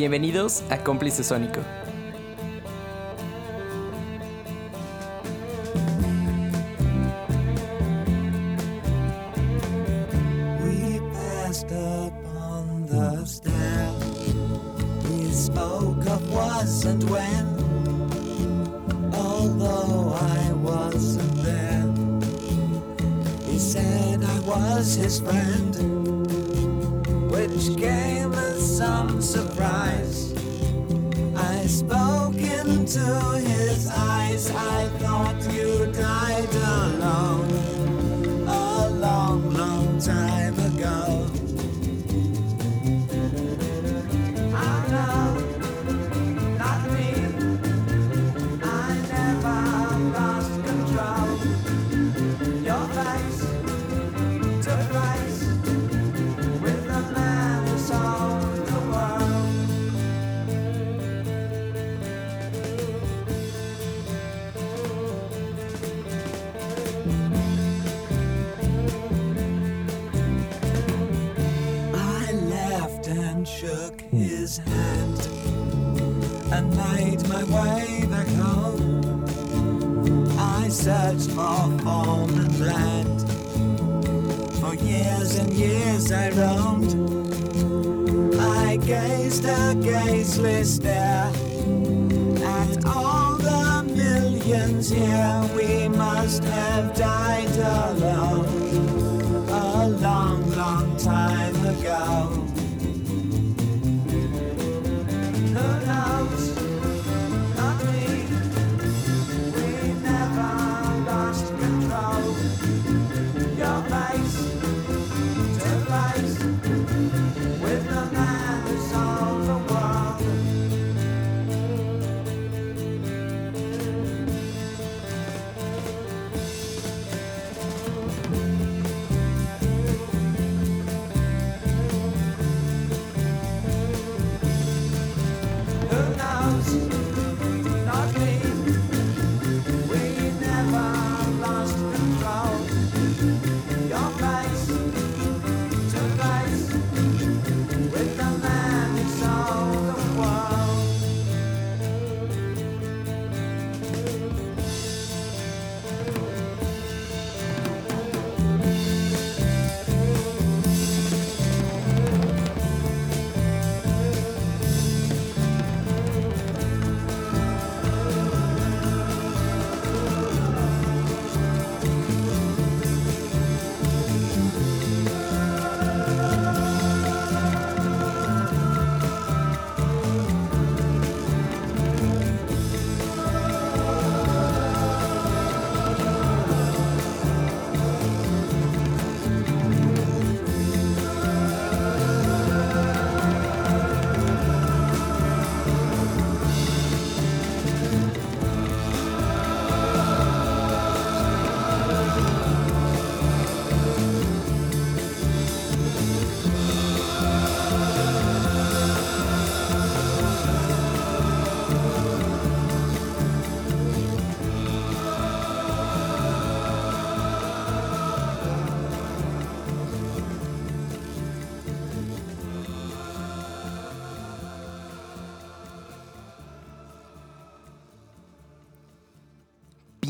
Bienvenidos a Cómplice Sónico.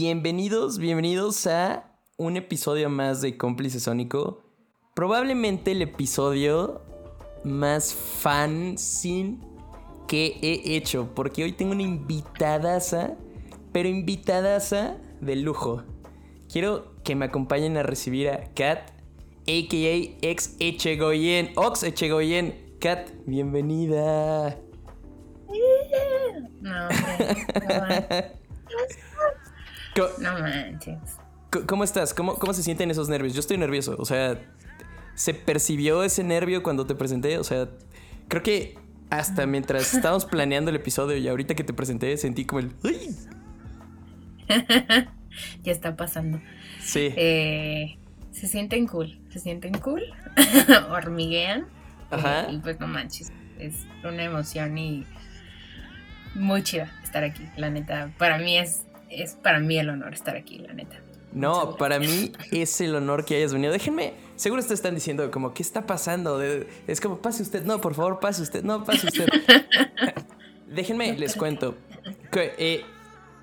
Bienvenidos, bienvenidos a un episodio más de Cómplice Sónico. Probablemente el episodio más fan sin que he hecho, porque hoy tengo una invitadaza, pero invitadaza de lujo. Quiero que me acompañen a recibir a Kat, a.k.a. ex Echegoyen, Ox Echegoyen. Kat, bienvenida. No, no no manches. ¿Cómo estás? ¿Cómo, ¿Cómo se sienten esos nervios? Yo estoy nervioso. O sea, ¿se percibió ese nervio cuando te presenté? O sea, creo que hasta mientras estábamos planeando el episodio y ahorita que te presenté sentí como el... Ya está pasando. Sí. Eh, se sienten cool, se sienten cool, hormiguean. Ajá. eh, y pues no manches, es una emoción y muy chida estar aquí, la neta. Para mí es, es para mí el honor estar aquí, la neta. No, para mí es el honor que hayas venido. Déjenme, seguro ustedes están diciendo como, ¿qué está pasando? De- Es como, pase usted, no, por favor, pase usted, no, pase usted. Déjenme, les cuento. Que, eh,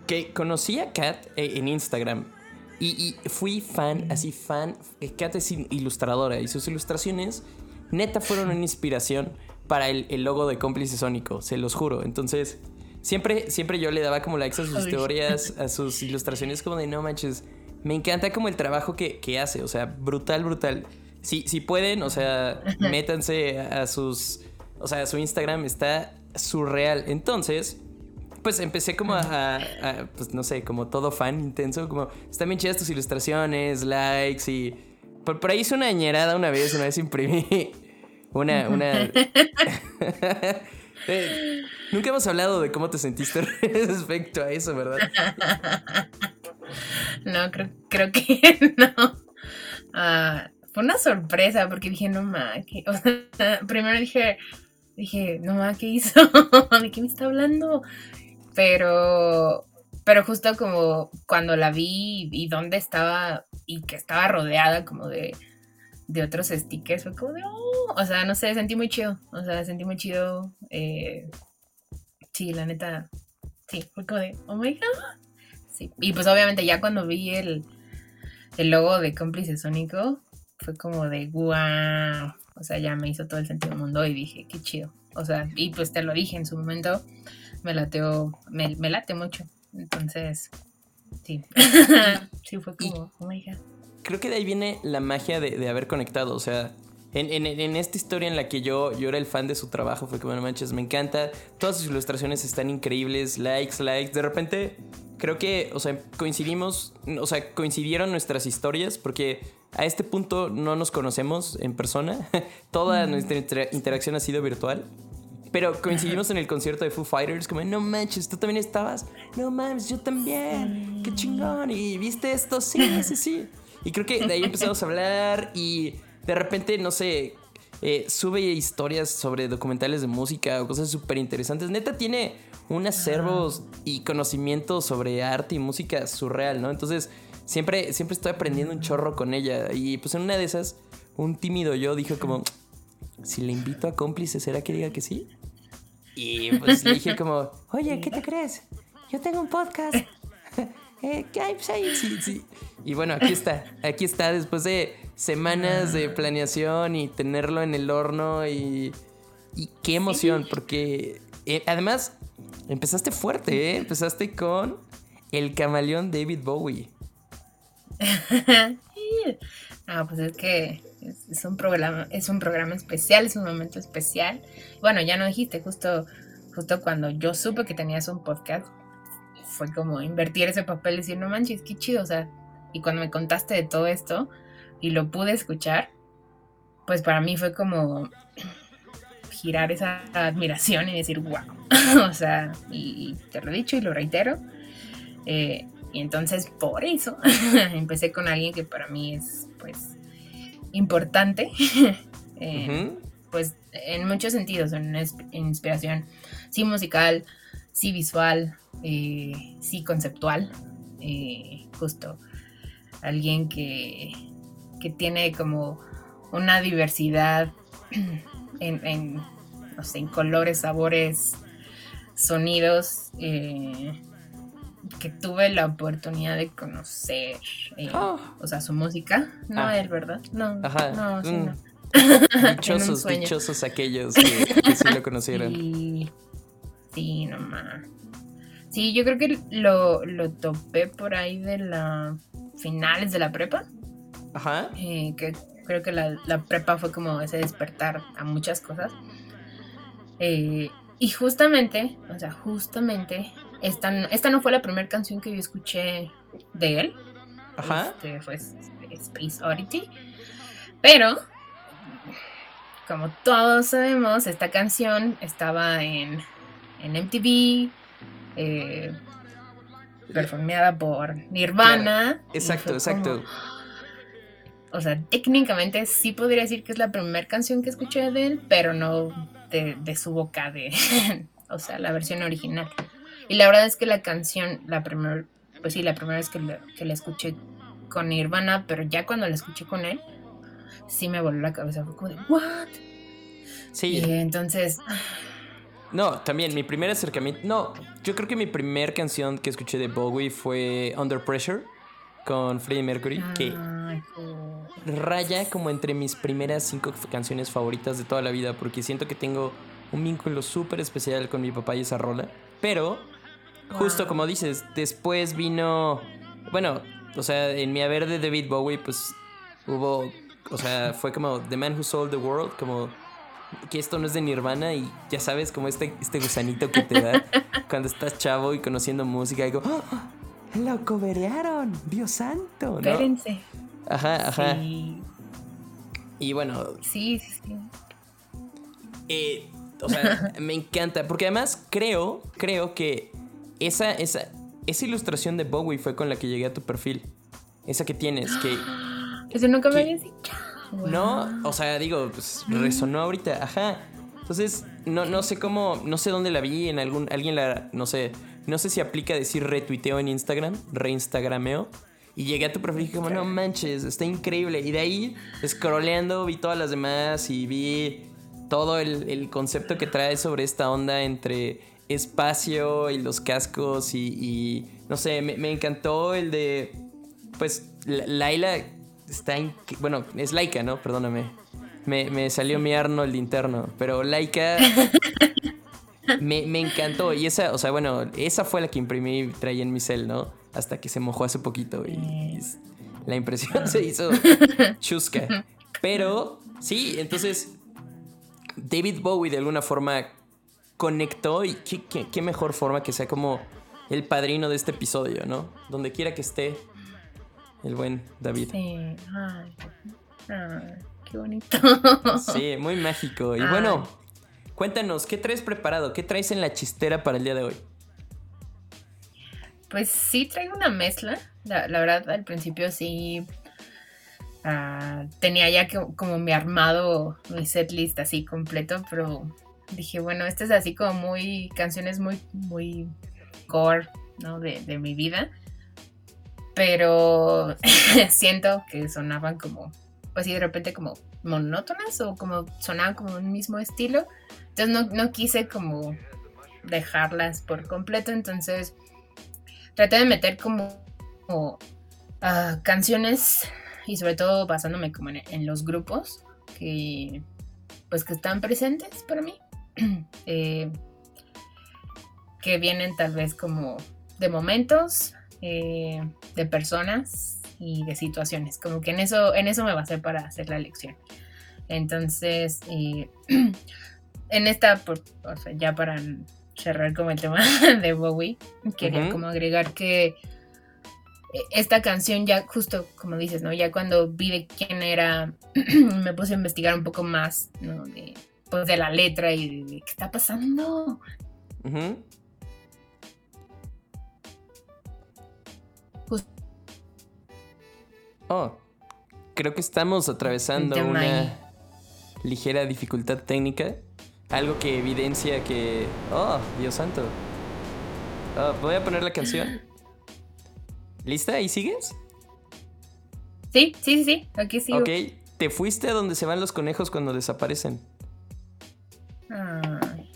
que conocí a Kat eh, en Instagram y, y fui fan, así fan. eh, Kat es ilustradora y sus ilustraciones neta fueron una inspiración para el, el logo de Cómplice Sónico, se los juro. Entonces, siempre, siempre yo le daba como likes a sus Ay. teorías, a sus ilustraciones, como de no manches. Me encanta como el trabajo que, que hace, o sea, brutal, brutal. Si, si pueden, o sea, métanse a sus. O sea, su Instagram está surreal. Entonces, pues empecé como a, a- a, pues no sé, como todo fan intenso, como están bien chidas tus ilustraciones, likes y por, por ahí hice una añerada una vez, una vez imprimí una, una... Nunca hemos hablado de cómo te sentiste respecto a eso, ¿verdad? No, creo, creo que no. Ah, fue una sorpresa porque dije, no ma. O sea, primero dije, dije, no ma, ¿qué hizo? ¿De qué me está hablando? Pero, pero justo como cuando la vi y dónde estaba y que estaba rodeada como de, de otros stickers, fue como de, oh, o sea, no sé, sentí muy chido, o sea, sentí muy chido. eh, sí, la neta, sí, fue como de, oh my god. Sí, y pues obviamente ya cuando vi el, el logo de cómplice sónico, fue como de guau. O sea, ya me hizo todo el sentido del mundo y dije, qué chido. O sea, y pues te lo dije en su momento, me lateó, me, me late mucho. Entonces, sí. sí, fue como, oh my god. Creo que de ahí viene la magia de, de haber conectado, o sea... En, en- en esta historia en la que yo, yo era el fan de su trabajo, fue como, no manches, me encanta. Todas sus ilustraciones están increíbles, likes, likes. De repente, creo que, o sea, coincidimos, o sea, coincidieron nuestras historias porque a este punto no nos conocemos en persona. Toda nuestra inter- interacción ha sido virtual. Pero coincidimos en el concierto de Foo Fighters, como, no manches, tú también estabas. No mames, yo también. Qué chingón. Y viste esto, sí, sí, sí. Y creo que de ahí empezamos a hablar y de repente, no sé, eh, sube historias sobre documentales de música o cosas súper interesantes. Neta tiene un acervo y conocimiento sobre arte y música surreal, ¿no? Entonces, siempre, siempre estoy aprendiendo un chorro con ella. Y pues en una de esas, un tímido yo dijo como, si le invito a cómplice, ¿será que diga que sí? Y pues dije como, oye, ¿qué te crees? Yo tengo un podcast. Eh, ¿qué hay? Pues ahí, sí, sí. Y bueno, aquí está. Aquí está después de semanas de planeación y tenerlo en el horno y, y qué emoción, porque eh, además empezaste fuerte, ¿eh? Empezaste con el camaleón David Bowie. Ah, pues es que es, es un programa, es un programa especial, es un momento especial. Bueno, ya no dijiste, justo, justo cuando yo supe que tenías un podcast, fue como invertir ese papel y decir, no manches, qué chido, o sea, y cuando me contaste de todo esto y lo pude escuchar, pues para mí fue como girar esa admiración y decir, wow, o sea, y, y te lo he dicho y lo reitero, eh, y entonces por eso empecé con alguien que para mí es pues importante. eh. Pues en muchos sentidos, en, una inspiración, sí musical, sí visual, eh, sí conceptual. eh, justo alguien que, que tiene como una diversidad en, en, no sé, en colores, sabores, sonidos. eh, que tuve la oportunidad de conocer, eh, Oh. o sea, su música. No Ah. él, ¿verdad? No, Ajá. no, sí, Mm. no. Dichosos, dichosos aquellos que, que sí lo conocieron. sí, no más. Sí, yo creo que lo, lo topé por ahí de la finales de la prepa. Ajá. eh, que creo que la, la prepa fue como ese despertar a muchas cosas. Eh, y justamente, o sea, justamente, esta, no- esta no fue la primera canción que yo escuché de él. Ajá. Este, fue Space Oddity. Pero, como todos sabemos, esta canción estaba en, en MTV, eh, performeada por Nirvana. Exacto, como- exacto. o sea, técnicamente sí podría decir que es la primera canción que escuché de él, pero no de, de su boca, de, o sea, la versión original. Y la verdad es que la canción, la primera, pues sí, la primera vez que la, que la escuché con Nirvana, pero ya cuando la escuché con él, sí me voló la cabeza. Fue como de, ¿what? Sí, Y entonces, no, también mi primer acercamiento. No, yo creo que mi primer canción que escuché de Bowie fue Under Pressure con Freddie Mercury, que raya como entre mis primeras cinco canciones favoritas de toda la vida, porque siento que tengo un vínculo súper especial con mi papá y esa rola. Pero, justo como dices, después vino. Bueno, o sea, en mi haber de David Bowie, pues hubo. O sea, fue como The Man Who Sold the World, como que esto no es de Nirvana y ya sabes, como este, este gusanito que te da cuando estás chavo y conociendo música y como, ¡Ah! ¡Lo coberearon! ¡Dios santo! ¿no? Espérense. Ajá, ajá. Sí, Y bueno, sí, sí, sí. eh, o sea, me encanta. Porque además creo, creo que esa, esa, esa ilustración de Bowie fue con la que llegué a tu perfil. Esa que tienes, que Eso nunca me habías dicho. No, o sea, digo, pues resonó ahorita, ajá. Entonces, no, no sé cómo, no sé dónde la vi, en algún, alguien la, no sé, no sé si aplica decir retuiteo en Instagram, reinstagrameo. Y llegué a tu perfil y dije como, no manches, está increíble. Y de ahí, scrolleando, vi todas las demás y vi todo el, el concepto que trae sobre esta onda entre espacio y los cascos y, y, no sé, me, me encantó el de, pues, La- Laila está, en, bueno, es Laika, ¿no? Perdóname. Me, me salió mi Arnold interno, pero Laika me, me encantó. Y esa, o sea, bueno, esa fue la que imprimí y traía en mi cel, ¿no? Hasta que se mojó hace poquito y, la impresión se hizo chusca. Pero, sí, entonces, David Bowie de alguna forma conectó y qué, qué- qué mejor forma que sea como el padrino de este episodio, ¿no? Donde quiera que esté el buen David. Sí. Ay, ay, qué bonito. Sí, muy mágico. Y bueno, cuéntanos, ¿qué traes preparado? ¿Qué traes en la chistera para el día de hoy? Pues sí traigo una mezcla. La, la verdad, al principio sí ah, tenía ya que- como mi armado, mi setlist así completo, pero dije, bueno, este es así como muy, canciones muy, muy core, ¿no? De, de mi vida. Pero siento que sonaban como, pues sí, de repente como monótonas o como sonaban como un mismo estilo. Entonces no, no quise como dejarlas por completo, entonces traté de meter como, ah, canciones y sobre todo basándome como en, en los grupos que pues que están presentes para mí Eh, que vienen tal vez como de momentos eh, de personas y de situaciones como que en eso en eso me basé para hacer la elección entonces eh, en esta por- o sea, ya para cerrar como el tema de Bowie quería Ujú. como agregar que eh, esta canción ya justo como dices, ¿no? Ya cuando vi de quién era, me puse a investigar un poco más, ¿no? De, pues de la letra y de, qué está pasando. Jus- Oh, creo que estamos atravesando una ligera dificultad técnica. Algo que evidencia que... Oh, Dios santo. Oh, voy a poner la canción. ¿Lista? ¿Ahí sigues? Sí, sí, sí, sí, aquí sigo. Ok. Te fuiste a donde se van los conejos cuando desaparecen. Ay,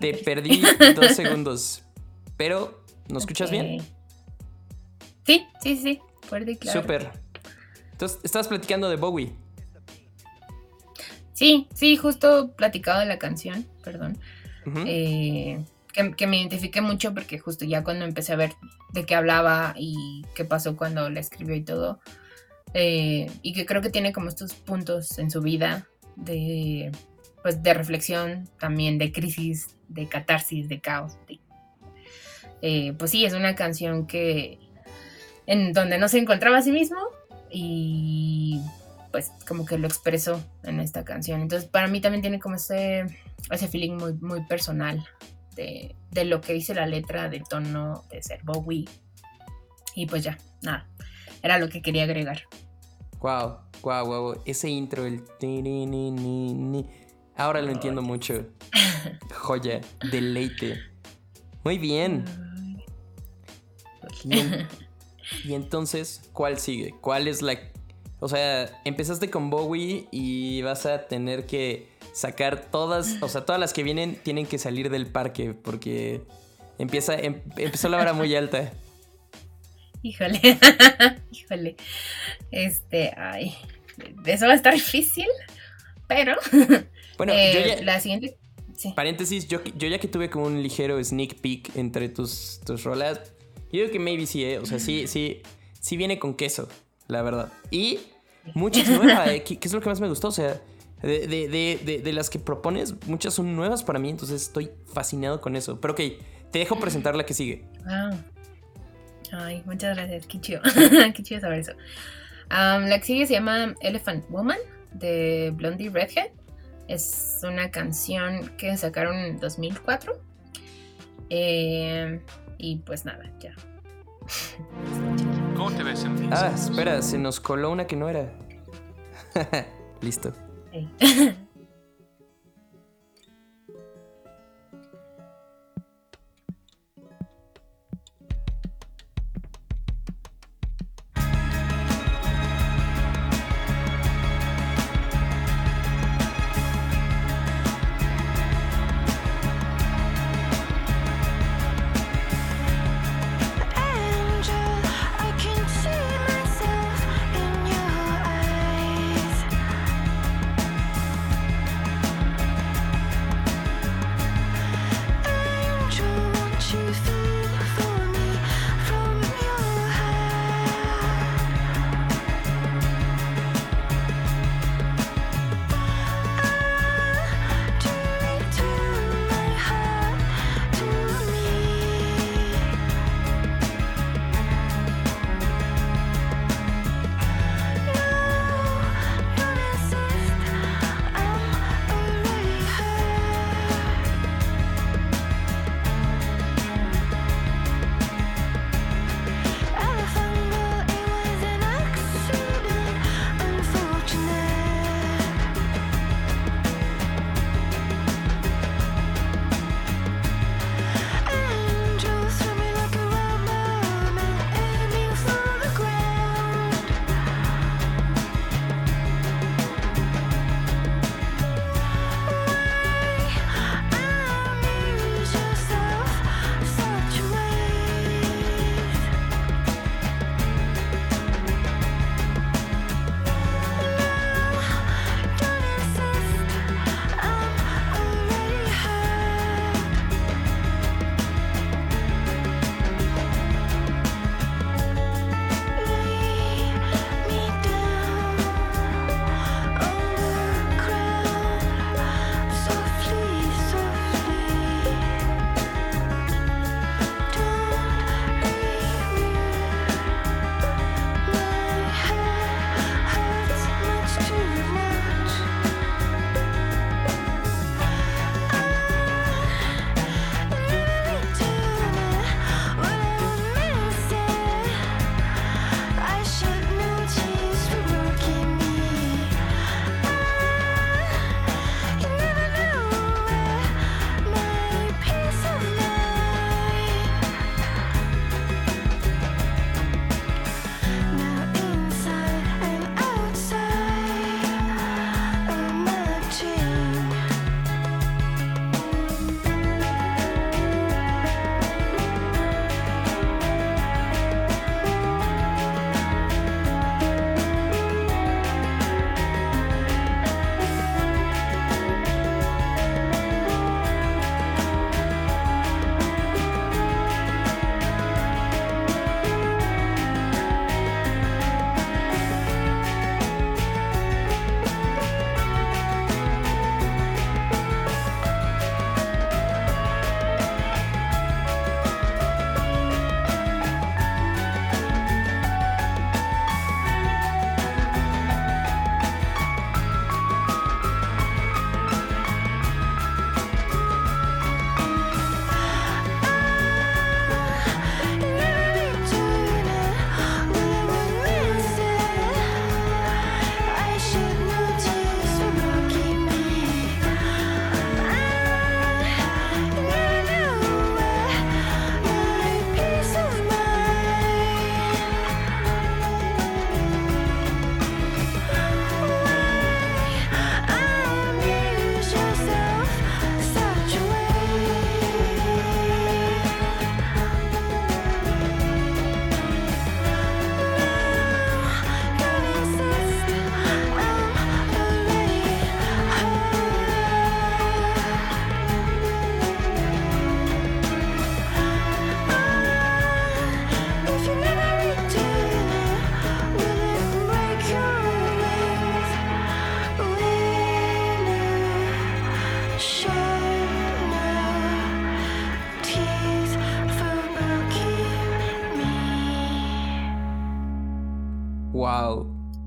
Te perdí dos segundos. Pero, ¿nos escuchas bien? Sí, sí, sí, fuerte y claro. Súper. Entonces, estabas platicando de Bowie. Sí, sí, justo platicado de la canción, perdón. Eh, que, que me identifiqué mucho porque justo ya cuando empecé a ver de qué hablaba y qué pasó cuando la escribió y todo, eh, y que creo que tiene como estos puntos en su vida de, pues, de reflexión, también de crisis, de catarsis, de caos. de- eh, pues sí, es una canción que en donde no se encontraba a sí mismo y pues como que lo expresó en esta canción. Entonces para mí también tiene como ese, ese feeling muy, muy personal de, de lo que dice la letra, del tono de ser Bowie. Y pues ya, nada, era lo que quería agregar. Wow, wow, wow. Ese intro, el. Ahora lo entiendo mucho. Joya, deleite. Muy bien. Y, en- Y entonces, ¿cuál sigue? ¿Cuál es la... O sea, empezaste con Bowie y vas a tener que sacar todas, o sea, todas las que vienen tienen que salir del parque porque empieza, em- empezó la vara muy alta. Híjole, híjole. Este, ay, eso va a estar difícil, pero Bueno, eh, yo ya, la siguiente, sí. paréntesis, yo, yo ya que tuve como un ligero sneak peek entre tus, tus rolas, yo digo que maybe sí, ¿eh? O sea, sí, sí, sí viene con queso, la verdad. Y muchas nuevas, ¿eh? ¿Qué, qué es lo que más me gustó? O sea, de, de- de- de- las que propones, muchas son nuevas para mí, entonces estoy fascinado con eso. Pero ok, te dejo presentar la que sigue. Wow. Ay, muchas gracias, qué chido. qué chido saber eso. Am, la que sigue se llama Elephant Woman de Blondie Redhead. Es una canción que sacaron en 2004. Eh, y pues nada, ya. ¿Cómo te ves en Ah, espera, se nos coló una que no era. Listo.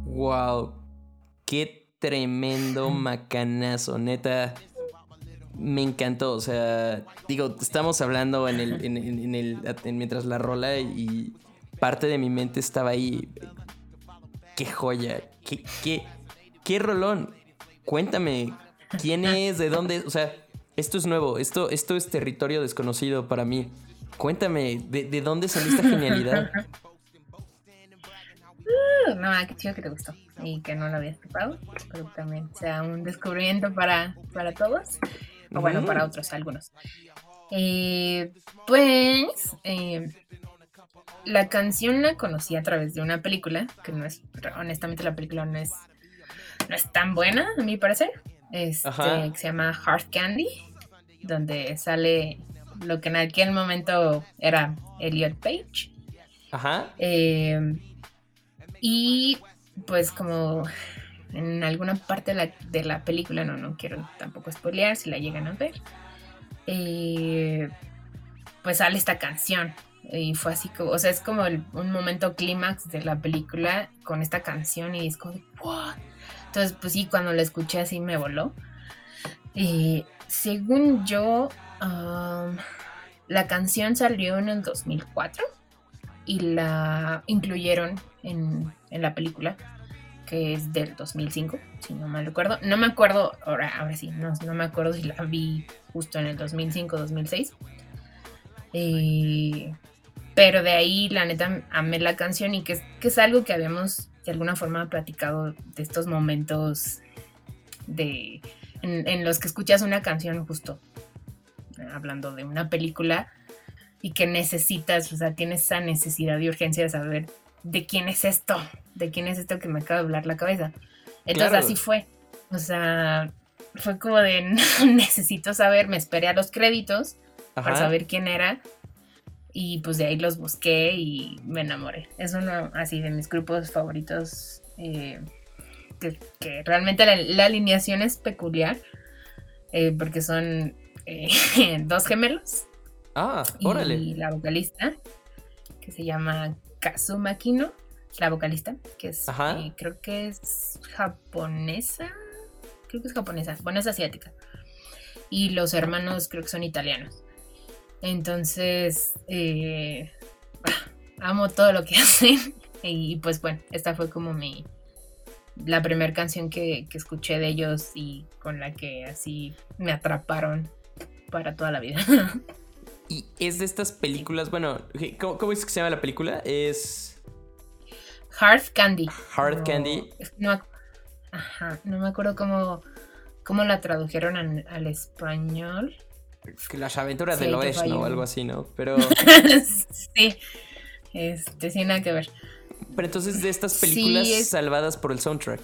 Wow. Qué tremendo macanazo, neta. Me encantó, o sea, digo, estamos hablando en el, en, en- en el, en- mientras la rola y parte de mi mente estaba ahí. Qué joya, qué, qué, qué rolón. Cuéntame, ¿quién es? ¿De dónde? O sea, esto es nuevo, esto, esto es territorio desconocido para mí. Cuéntame, ¿de, de dónde salió esta genialidad? No, qué chido que te gustó y que no lo habías topado. Que también sea un descubrimiento para, para todos. O bueno, para otros, algunos. Eh, pues, eh, la canción la conocí a través de una película, que no es, honestamente la película no es, no es tan buena, a mi parecer. Este, que se llama Heart Candy, donde sale lo que en aquel momento era Elliot Page. Ajá. Eh, y pues como en alguna parte de la, de la película, no, no quiero tampoco spoilear si la llegan a ver, eh, pues sale esta canción. Y fue así como, o sea, es como un momento clímax de la película con esta canción y es como, "What?". Entonces, pues sí, cuando la escuché así me voló. Según yo, la canción salió en el 2004 y la incluyeron en, en la película, que es del 2005, si no mal recuerdo. No me acuerdo, ahora, ahora sí, no, no me acuerdo si la vi justo en el 2005 2006. Eh, pero de ahí, la neta, amé la canción y que que es algo que habíamos de alguna forma platicado de estos momentos de, en, los que escuchas una canción justo hablando de una película y que necesitas, o sea, tienes esa necesidad y urgencia de saber de quién es esto, de quién es esto que me acaba de hablar la cabeza. Entonces Claro. así fue. O sea, fue como de necesito saber, me esperé a los créditos para saber quién era y pues de ahí los busqué y me enamoré. Es uno así de mis grupos favoritos eh, que, que realmente la, la alineación es peculiar eh, porque son eh, dos gemelos Ah, y órale. la vocalista que se llama Kazuma Kino, la vocalista, que es eh, creo que es japonesa, creo que es japonesa, bueno es asiática. Y los hermanos creo que son italianos. Entonces, eh, amo todo lo que hacen. Y pues bueno, esta fue como mi la primera canción que, que escuché de ellos y con la que así me atraparon para toda la vida. Y es de estas películas, bueno, ¿cómo, cómo es que se llama la película? Es Hard Candy. Hard No, Candy. No, ajá, no me acuerdo cómo, cómo la tradujeron al, al español. Las aventuras Sí, oeste, fallo. ¿no? Algo así, ¿no? Pero, sí. Este, sin nada que ver. pero entonces de estas Sí, películas es- salvadas por el soundtrack.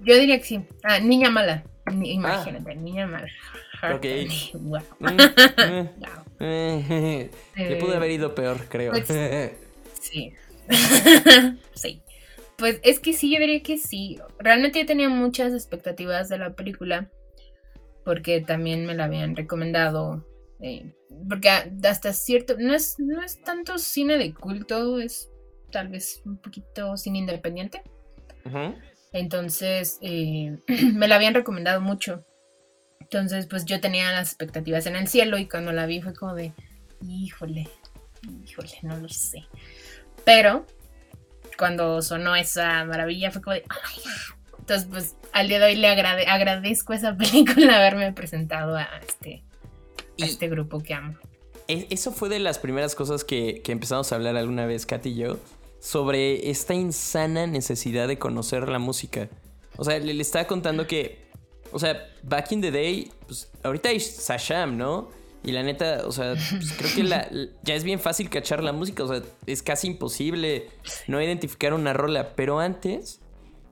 Yo diría que sí. Ah, Niña Mala. Ni- Imagínate, Niña Mala. Hard Ah. Ok. Candy. Wow. Wow. Le pudo Eh, haber ido peor, creo. pues- Sí. sí. Pues es que sí, yo diría que sí. Realmente yo tenía muchas expectativas de la película. Porque también me la habían recomendado. eh, porque hasta cierto. No es, no es tanto cine de culto. Es tal vez un poquito cine independiente. Entonces, eh, me la habían recomendado mucho. Entonces, pues yo tenía las expectativas en el cielo y cuando la vi fue como de, híjole, híjole, no lo sé. Pero cuando sonó esa maravilla fue como de, oh my God. Entonces, pues al día de hoy le agrade- agradezco a esa película haberme presentado a este, a este grupo que amo. e- eso fue de las primeras cosas que, que empezamos a hablar alguna vez, Kat y yo, sobre esta insana necesidad de conocer la música. O sea, le, le estaba contando que, o sea, back in the day, pues ahorita hay Sasham, ¿no? Y la neta, o sea, pues, creo que la- ya es bien fácil cachar la música, o sea, es casi imposible no identificar una rola, pero antes,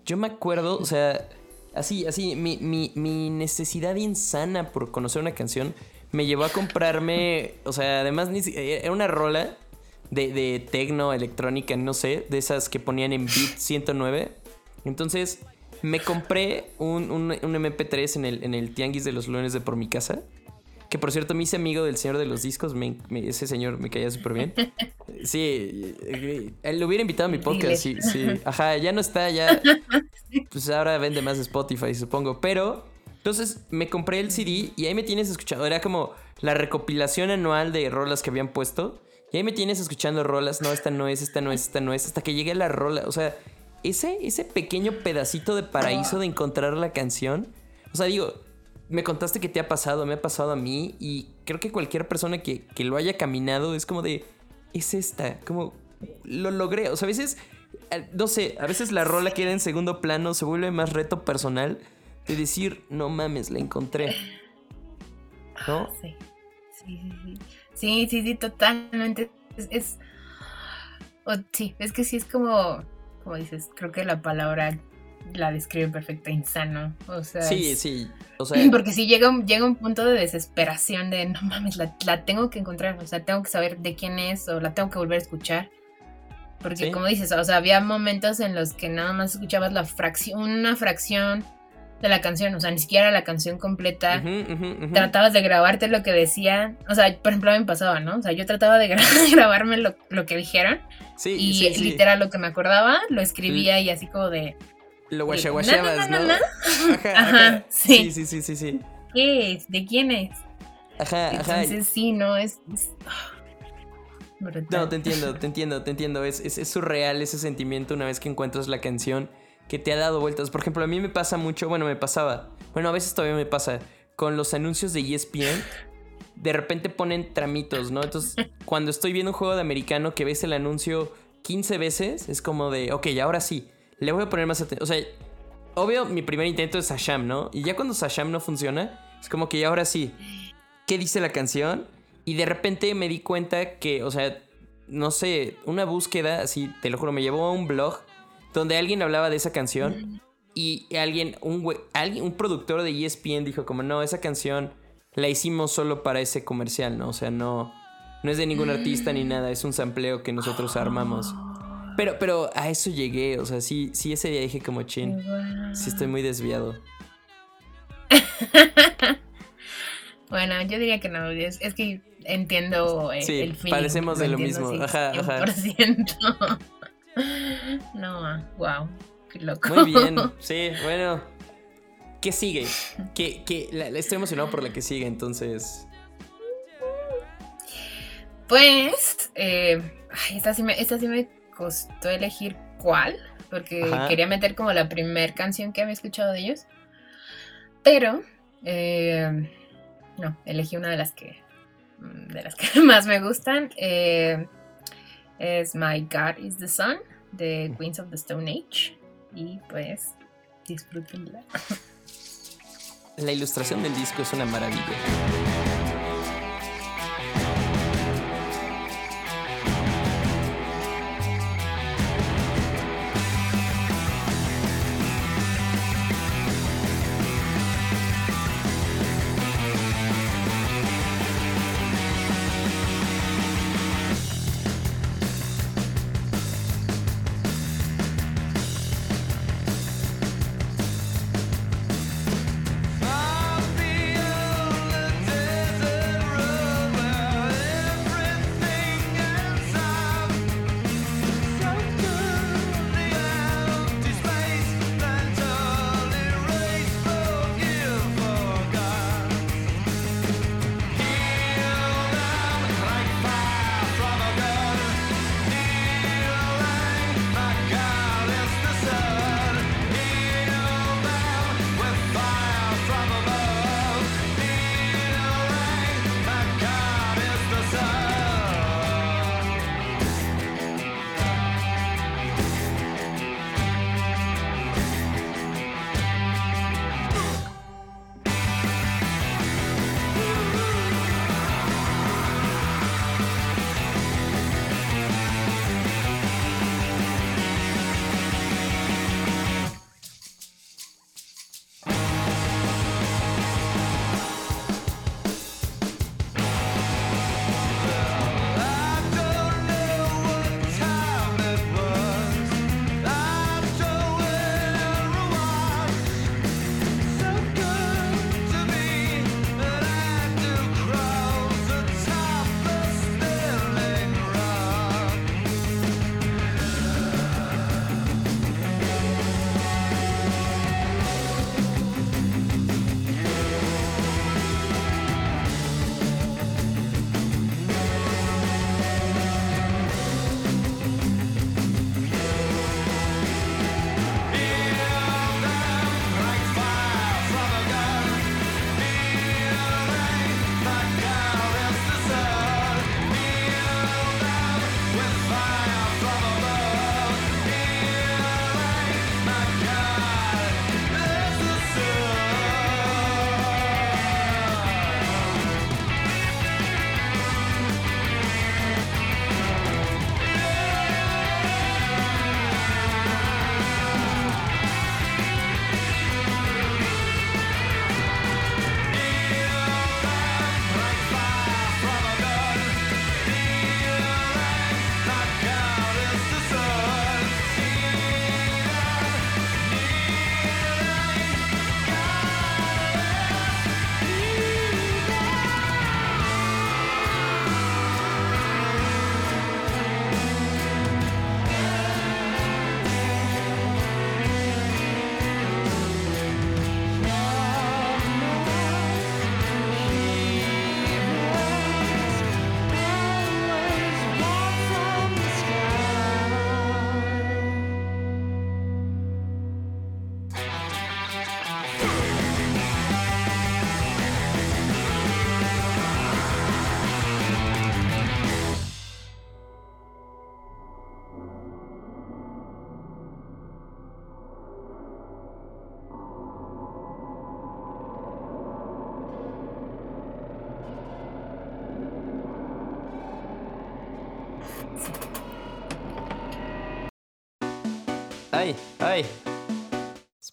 yo me acuerdo, o sea, así, así, mi, mi, mi necesidad insana por conocer una canción me llevó a comprarme, o sea, además eh, era una rola de, de tecno, electrónica, no sé, de esas que ponían en Beat 109. Entonces, Me compré un, un- un MP3 en el, en el Tianguis de los Lunes de por mi casa. Que por cierto me hice amigo del señor de los discos. me- me- ese señor me caía súper bien. Sí, eh, él lo hubiera invitado a mi podcast. Sí, sí. Ajá, ya no está, ya. Pues ahora vende más Spotify, supongo. Pero, entonces me compré el CD y ahí me tienes escuchando. Era como la recopilación anual de rolas que habían puesto. Y ahí me tienes escuchando rolas. No, esta no es, esta no es, esta no es. Hasta que llegué a la rola. O sea, ese, ese pequeño pedacito de paraíso de encontrar la canción. O sea, digo, me contaste que te ha pasado, me ha pasado a mí. Y creo que cualquier persona que, que lo haya caminado es como de. Es esta. Como. Lo logré. O sea, a veces. eh, No sé, a veces la rola queda en segundo plano, se vuelve más reto personal de decir, no mames, la encontré. ¿No? Sí, sí, sí, sí. Sí, sí, sí, totalmente. Es, sí, es que sí es como, como dices, creo que la palabra la describe perfecto, insano. O sea, Sí, es- sí. O sea, Porque si llega, un- llega un punto de desesperación de no mames, la, la tengo que encontrar, o sea, tengo que saber de quién es o la tengo que volver a escuchar. Porque Sí. como dices, o sea, había momentos en los que nada más escuchabas la fracción, una fracción de la canción, o sea, ni siquiera la canción completa. Tratabas de grabarte lo que decía, o sea, por ejemplo, a mí me pasaba, ¿no? O sea, yo trataba de gra- grabarme lo, lo que dijeron Sí, y sí, sí. literal lo que me acordaba lo escribía y así como de, Lo guachaguacheabas, no, Ajá, Ajá, ajá. sí. Sí, sí, sí, sí. ¿qué es? ¿De quién es? Ajá, ajá. Entonces sí, no, es... No, te entiendo, te entiendo, te entiendo. Es, es, es surreal ese sentimiento una vez que encuentras la canción que te ha dado vueltas. Por ejemplo, a mí me pasa mucho, bueno, me pasaba, bueno, a veces todavía me pasa, con los anuncios de ESPN, de repente ponen tramitos, ¿no? Entonces, cuando estoy viendo un juego de americano que ves el anuncio 15 veces, es como de, ok, ahora sí, le voy a poner más atención. O sea, obvio, mi primer intento es Sasham, ¿no? Y ya cuando Sasham no funciona, es como que ahora sí, ¿qué dice la canción? Y de repente me di cuenta que, o sea, no sé, una búsqueda, así, te lo juro, me llevó a un blog donde alguien hablaba de esa canción y alguien, un, güey- alguien, un productor de ESPN dijo como, no, esa canción la hicimos solo para ese comercial, ¿no? O sea, no, no es de ningún artista ni nada, es un sampleo que nosotros armamos. Pero, pero a eso llegué, o sea, sí, sí ese día dije como, chin, sí estoy muy desviado. Bueno, yo diría que no, es, es que entiendo eh, Sí, el feeling. parecemos de lo entiendo, mismo, ajá, ajá. 100%. No, wow, qué loco. Muy bien, sí, bueno. ¿Qué sigue? Que, que la- la- estoy emocionado por la que sigue, entonces. Pues, eh, ay, esta, sí me, esta sí me costó elegir cuál, porque Ajá. quería meter como la primera canción que había escuchado de ellos. Pero, eh, no, elegí una de las que, mm, de las que más me gustan. eh, es My God is the Sun, de Queens of the Stone Age. Y pues, disfrútenla. La ilustración del disco es una maravilla.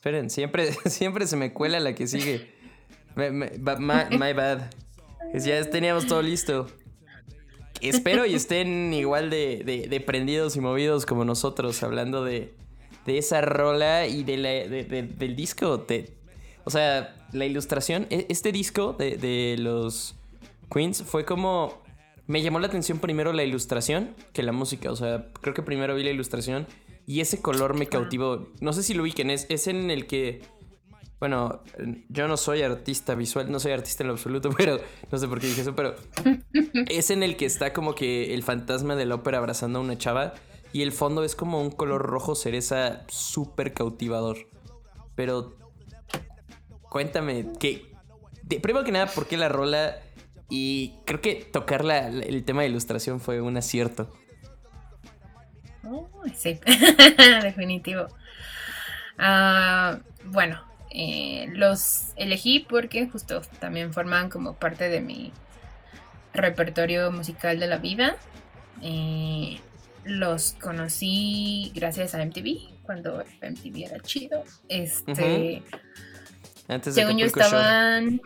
Esperen, siempre, siempre se me cuela la que sigue. My, bad. Ya teníamos todo listo. Espero y estén igual de, prendidos y movidos como nosotros, hablando de, esa rola y del disco. o sea, la ilustración. e- Este disco de los Queens fue como. Me llamó la atención primero la ilustración que la música. O sea, creo que primero vi la ilustración y ese color me cautivó. No sé si lo ubiquen, es, es en el que. Bueno, yo no soy artista visual, no soy artista en lo absoluto, pero no sé por qué dije eso, pero es en el que está como que el fantasma de la ópera abrazando a una chava y el fondo es como un color rojo cereza súper cautivador. Pero cuéntame, que de- primero que nada, ¿por qué la rola? Y creo que tocar la- la- el tema de ilustración fue un acierto. Sí, definitivo. Ah, bueno, eh, los elegí porque justo también forman como parte de mi repertorio musical de la vida. Eh, los conocí gracias a MTV, cuando MTV era chido. Este, Antes de según yo estaban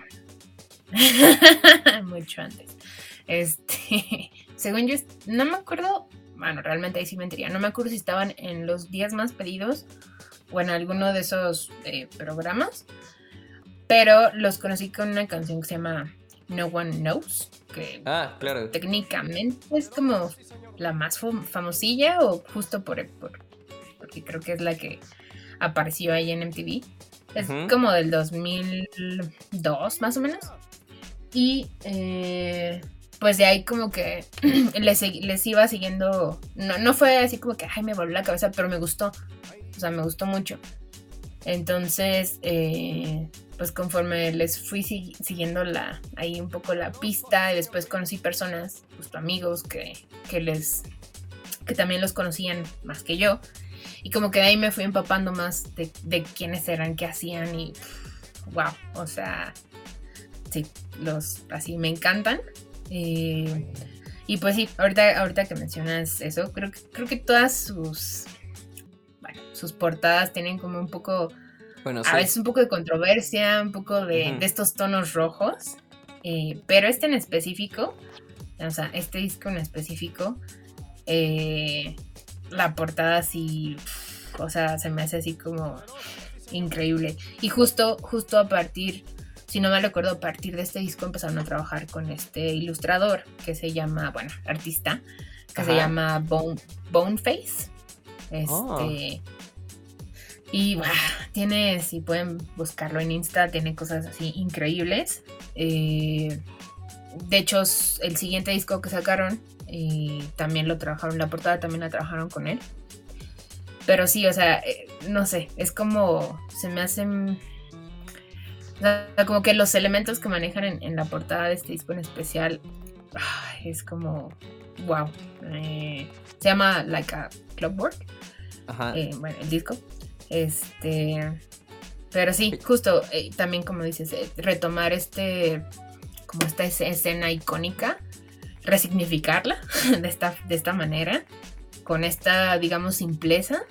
mucho antes. Este, según yo, no me acuerdo, bueno, realmente ahí sí mentiría, no me acuerdo si estaban en los días más pedidos o en alguno de esos eh, programas, pero los conocí con una canción que se llama No One Knows, que Ah, claro. técnicamente es como la más fam- famosilla o justo por, por- porque creo que es la que apareció ahí en MTV. Es como del 2002 más o menos. Y eh, pues de ahí como que les, les iba siguiendo, no, no fue así como que, ay, me volvió la cabeza, pero me gustó. O sea, me gustó mucho. Entonces, eh, pues conforme les fui si- siguiendo la, ahí un poco la pista y después conocí personas, justo amigos que, que les, que también los conocían más que yo. Y como que de ahí me fui empapando más de, de quiénes eran, qué hacían y wow, o sea, sí, los así me encantan. Eh, y pues sí, ahorita, ahorita que mencionas eso, creo que, creo que todas sus, bueno, sus portadas tienen como un poco Bueno, a sí. veces un poco de controversia, un poco de, estos tonos rojos, eh, pero este en específico, o sea, este disco en específico, eh, la portada así, o sea, se me hace así como increíble. Y justo, justo a partir, si no me recuerdo, a partir de este disco empezaron a trabajar con este ilustrador que se llama, bueno, artista, que se llama Bone, Boneface. Este, Oh. y buah, tiene, si pueden buscarlo en Insta, tiene cosas así increíbles. Eh, de hecho, el siguiente disco que sacaron, también lo trabajaron, la portada también la trabajaron con él. Pero sí, o sea, eh, no sé, es como, se me hacen... o sea, como que los elementos que manejan en, en la portada de este disco en especial, es como, wow. Eh, se llama Like a Clockwork Ajá. eh, bueno, el disco. Este. Pero sí, justo eh, también como dices, retomar este. como esta es- escena icónica, resignificarla de esta, de esta manera, con esta, digamos, simpleza,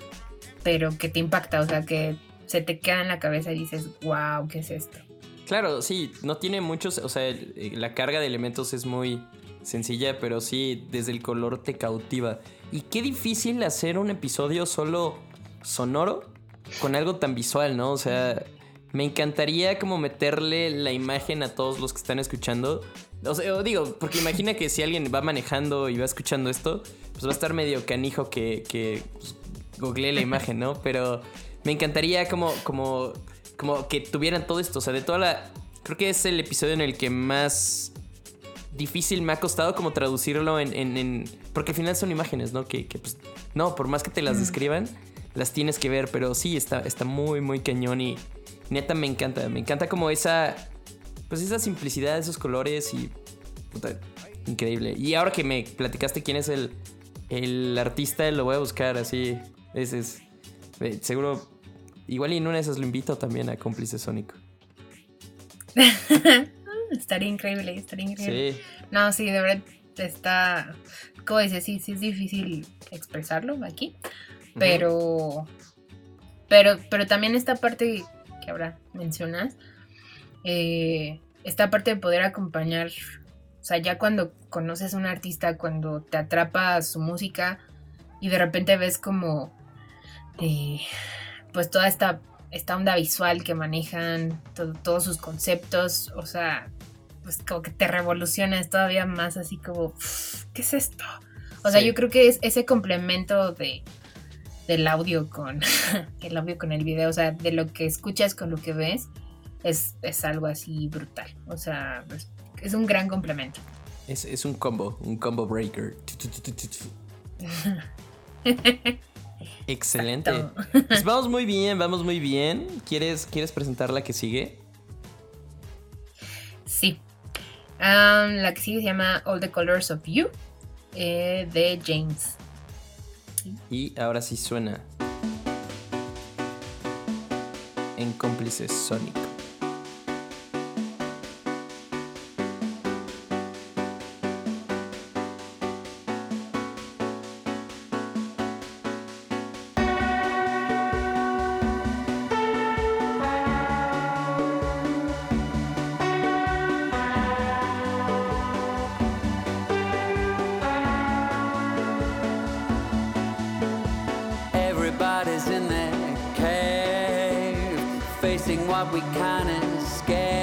pero que te impacta, o sea, que se te queda en la cabeza y dices, wow, ¿qué es esto? Claro, sí, no tiene muchos, o sea, eh, la carga de elementos es muy sencilla, pero sí, desde el color te cautiva. Y qué difícil hacer un episodio solo sonoro con algo tan visual, ¿no? O sea, me encantaría como meterle la imagen a todos los que están escuchando. O sea, digo, porque imagina que si alguien va manejando y va escuchando esto, pues va a estar medio canijo que, que pues, la imagen, ¿no? Pero me encantaría como, como, como que tuvieran todo esto. O sea, de toda la. Creo que es el episodio en el que más difícil me ha costado como traducirlo en. en- en- porque al final son imágenes, ¿no? Que, que, pues. No, por más que te las Mm. describan, las tienes que ver. Pero sí, está, está muy, muy cañón y. Neta me encanta. Me encanta como esa. Pues esa simplicidad, esos colores y. Puta, increíble. Y ahora que me platicaste quién es el, el artista, lo voy a buscar así. Ese es. Seguro, igual y en una de esas lo invito también a cómplice sónico. estaría increíble, estaría increíble. No, sí, de verdad está, como dices, sí, sí es difícil expresarlo aquí, pero, pero, pero también esta parte que ahora mencionas, eh, esta parte de poder acompañar, o sea, ya cuando conoces a un artista, cuando te atrapa su música y de repente ves como eh, pues toda esta, esta onda visual que manejan, todos sus conceptos, o sea, pues como que te revolucionas todavía más así como, ¿qué es esto? O sea, yo creo que es ese complemento de, del audio con el audio con el video, o sea, de lo que escuchas con lo que ves, es, es algo así brutal. O sea, es, es un gran complemento. Es, es, un combo, un combo breaker. Excelente. Pues vamos muy bien, vamos muy bien. ¿Quieres, quieres presentar la que sigue? Sí. La que sigue se llama All the Colors of You eh, de James. Y ahora sí suena. En cómplices sónicos. job we kinda scared.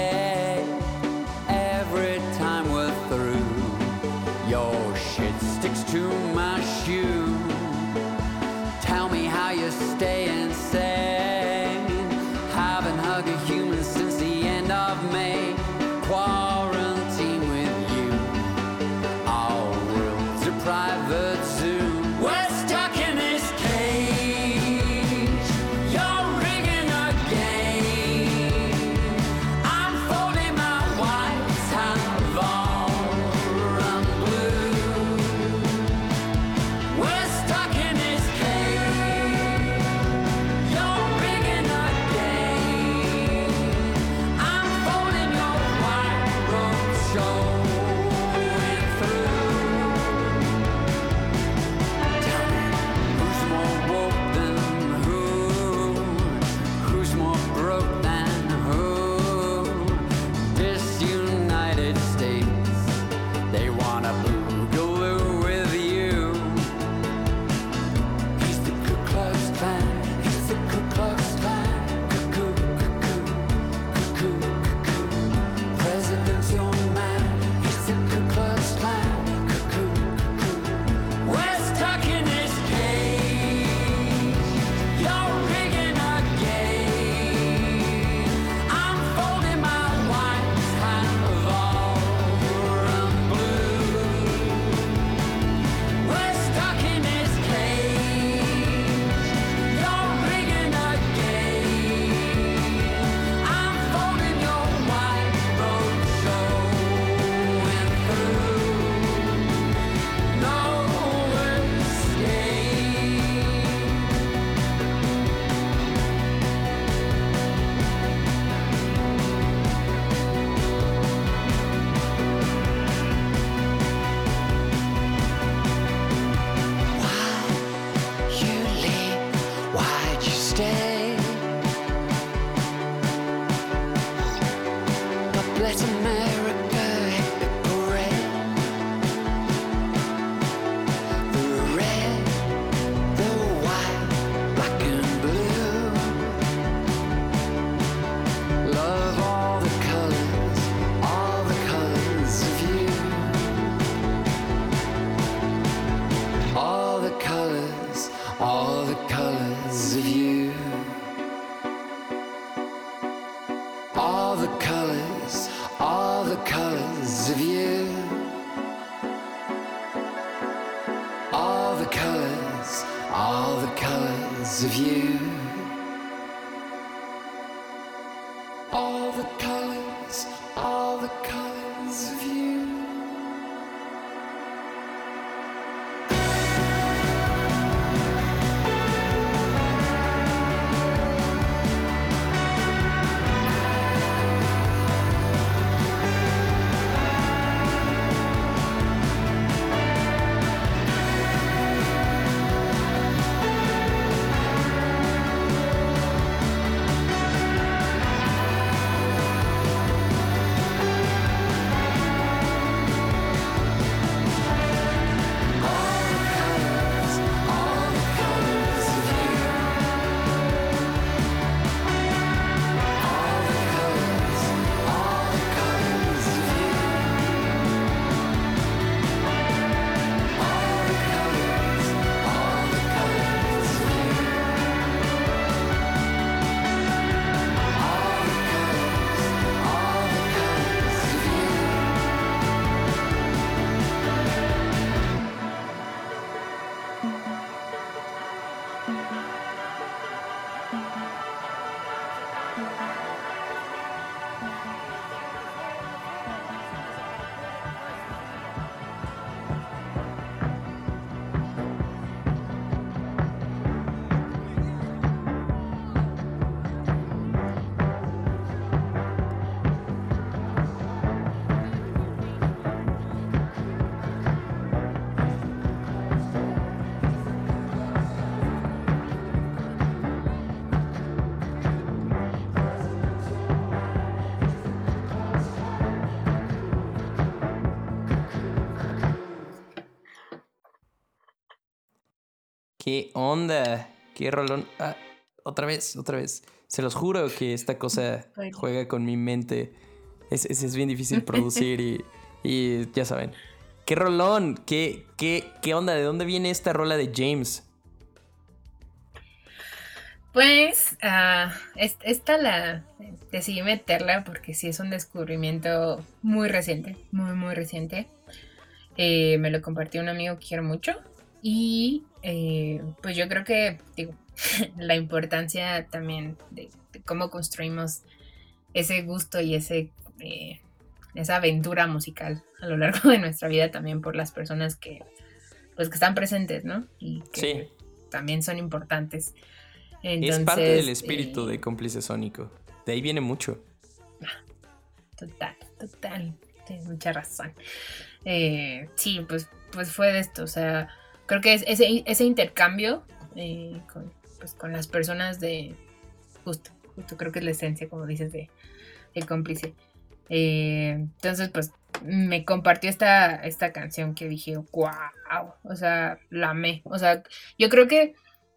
¿Qué onda? ¿Qué rolón? Ah, otra vez, otra vez. Se los juro que esta cosa juega con mi mente. Es, es, es bien difícil producir y, y ya saben. ¿Qué rolón? ¿Qué, qué, ¿Qué onda? ¿De dónde viene esta rola de James? Pues ah, es- esta la decidí meterla porque sí es un descubrimiento muy reciente, muy muy reciente. Eh, me lo compartió un amigo que quiero mucho y eh, pues yo creo que digo, la importancia también de, de cómo construimos ese gusto y ese eh, esa aventura musical a lo largo de nuestra vida también por las personas que pues que están presentes, ¿no? Y que Sí. también son importantes. es parte del Entonces, espíritu eh, de cómplice sónico. De ahí viene mucho. Total, total. Tienes mucha razón. Eh, sí, pues, pues fue de esto. O sea, creo que es ese, ese intercambio eh, con, pues, con las personas de. Justo, justo creo que es la esencia, como dices, de, de cómplice. Eh, entonces, pues me compartió esta, esta canción que dije, wow. O sea, la amé. O sea, yo creo que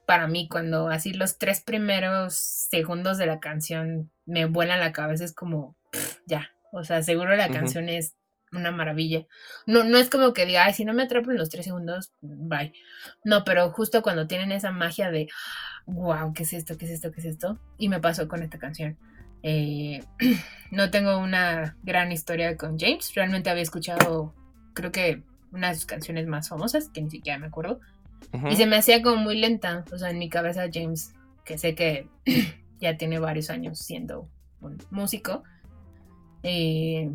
para mí, cuando así los tres primeros segundos de la canción me vuelan la cabeza, es como, pff, ya. O sea, seguro la canción es una maravilla. No, no es como que diga, ay, si no me atrapo en los tres segundos, bye. No, pero justo cuando tienen esa magia de, wow, ¿qué es esto? ¿Qué es esto? ¿Qué es esto? Y me pasó con esta canción. Eh, no tengo una gran historia con James. Realmente había escuchado, creo que una de sus canciones más famosas, que ni siquiera me acuerdo. Y se me hacía como muy lenta. O sea, en mi cabeza James, que sé que ya tiene varios años siendo un músico. eh,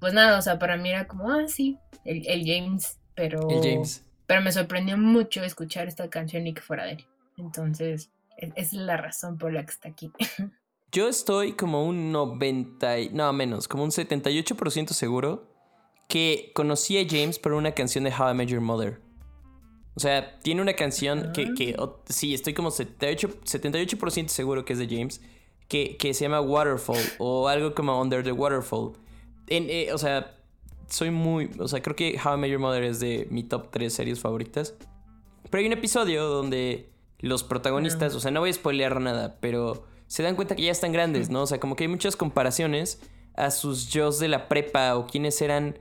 pues nada, o sea, para mí era como, ah, sí, el, el James. Pero, El James. pero me sorprendió mucho escuchar esta canción y que fuera de él. Entonces, es, es la razón por la que está aquí. Yo estoy como un 90, y- no menos, como un 78% seguro que conocí a James por una canción de How I Met Your Mother. O sea, tiene una canción que, que o- sí, estoy como 78%, 78% seguro que es de James, que, que se llama Waterfall o algo como Under the Waterfall. En, eh, o sea, soy muy, o sea, creo que How I Met Your Mother es de mi top 3 series favoritas. Pero hay un episodio donde los protagonistas, o sea, no voy a spoilear nada, pero se dan cuenta que ya están grandes, ¿no? O sea, como que hay muchas comparaciones a sus yo's de la prepa o quienes eran